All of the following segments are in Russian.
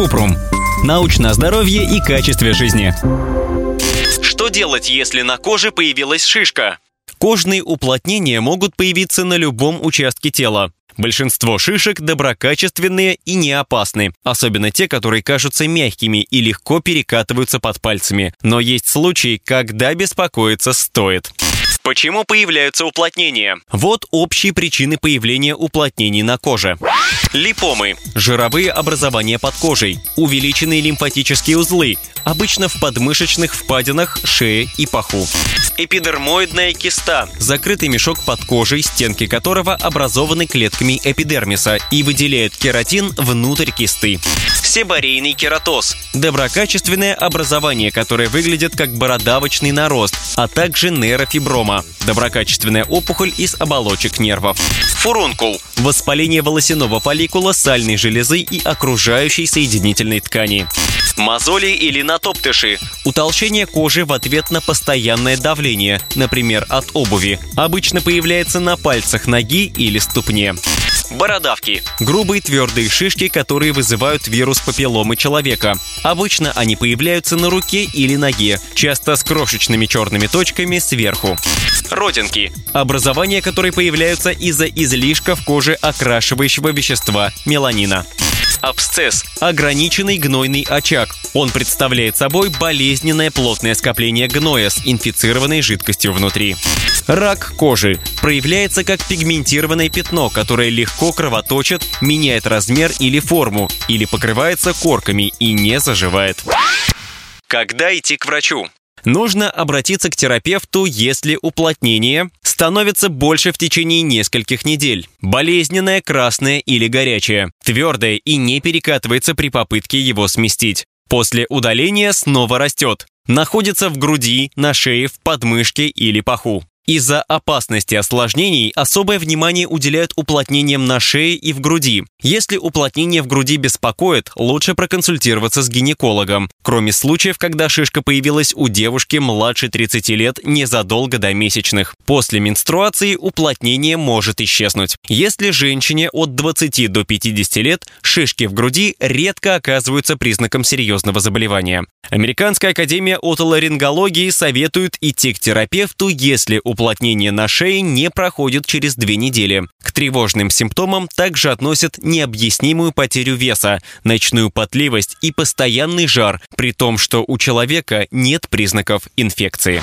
Купрум. Научное здоровье и качестве жизни. Что делать, если на коже появилась шишка? Кожные уплотнения могут появиться на любом участке тела. Большинство шишек доброкачественные и не опасны, особенно те, которые кажутся мягкими и легко перекатываются под пальцами. Но есть случаи, когда беспокоиться стоит. Почему появляются уплотнения? Вот общие причины появления уплотнений на коже. Липомы. Жировые образования под кожей, увеличенные лимфатические узлы, обычно в подмышечных впадинах, шее и паху. Эпидермоидная киста. Закрытый мешок под кожей, стенки которого образованы клетками эпидермиса и выделяют кератин внутрь кисты. Себорейный кератоз. Доброкачественное образование, которое выглядит как бородавочный нарост, а также нейрофиброма. Доброкачественная опухоль из оболочек нервов. Фурункул. Воспаление волосяного фолликула, сальной железы и окружающей соединительной ткани. Мозоли или натоптыши. Утолщение кожи в ответ на постоянное давление, например, от обуви. Обычно появляется на пальцах ноги или ступне. Бородавки. Грубые твердые шишки, которые вызывают вирус папилломы человека. Обычно они появляются на руке или ноге, часто с крошечными черными точками сверху. Родинки. Образования, которые появляются из-за излишка в коже окрашивающего вещества – меланина. Абсцесс. Ограниченный гнойный очаг. Он представляет собой болезненное плотное скопление гноя с инфицированной жидкостью внутри. Рак кожи проявляется как пигментированное пятно, которое легко кровоточит, меняет размер или форму, или покрывается корками и не заживает. Когда идти к врачу? Нужно обратиться к терапевту, если уплотнение становится больше в течение нескольких недель. Болезненное, красное или горячее. Твердое и не перекатывается при попытке его сместить. После удаления снова растет. Находится в груди, на шее, в подмышке или паху. Из-за опасности осложнений особое внимание уделяют уплотнениям на шее и в груди. Если уплотнение в груди беспокоит, лучше проконсультироваться с гинекологом. Кроме случаев, когда шишка появилась у девушки младше 30 лет незадолго до месячных. После менструации уплотнение может исчезнуть. Если женщине от 20 до 50 лет, шишки в груди редко оказываются признаком серьезного заболевания. Американская академия отоларингологии советует идти к терапевту, если уплотнение на шее не проходит через две недели. К тревожным симптомам также относят необъяснимую потерю веса, ночную потливость и постоянный жар, при том, что у человека нет признаков инфекции.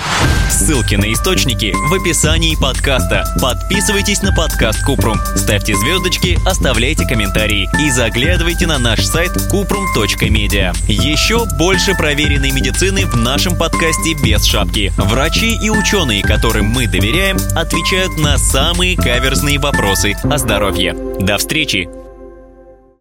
Ссылки на источники в описании подкаста. Подписывайтесь на подкаст Купрум, ставьте звездочки, оставляйте комментарии и заглядывайте на наш сайт kuprum.media. Еще больше проверенной медицины в нашем подкасте без шапки. Врачи и ученые, которым мы доверяем, отвечают на самые каверзные вопросы о здоровье. До встречи!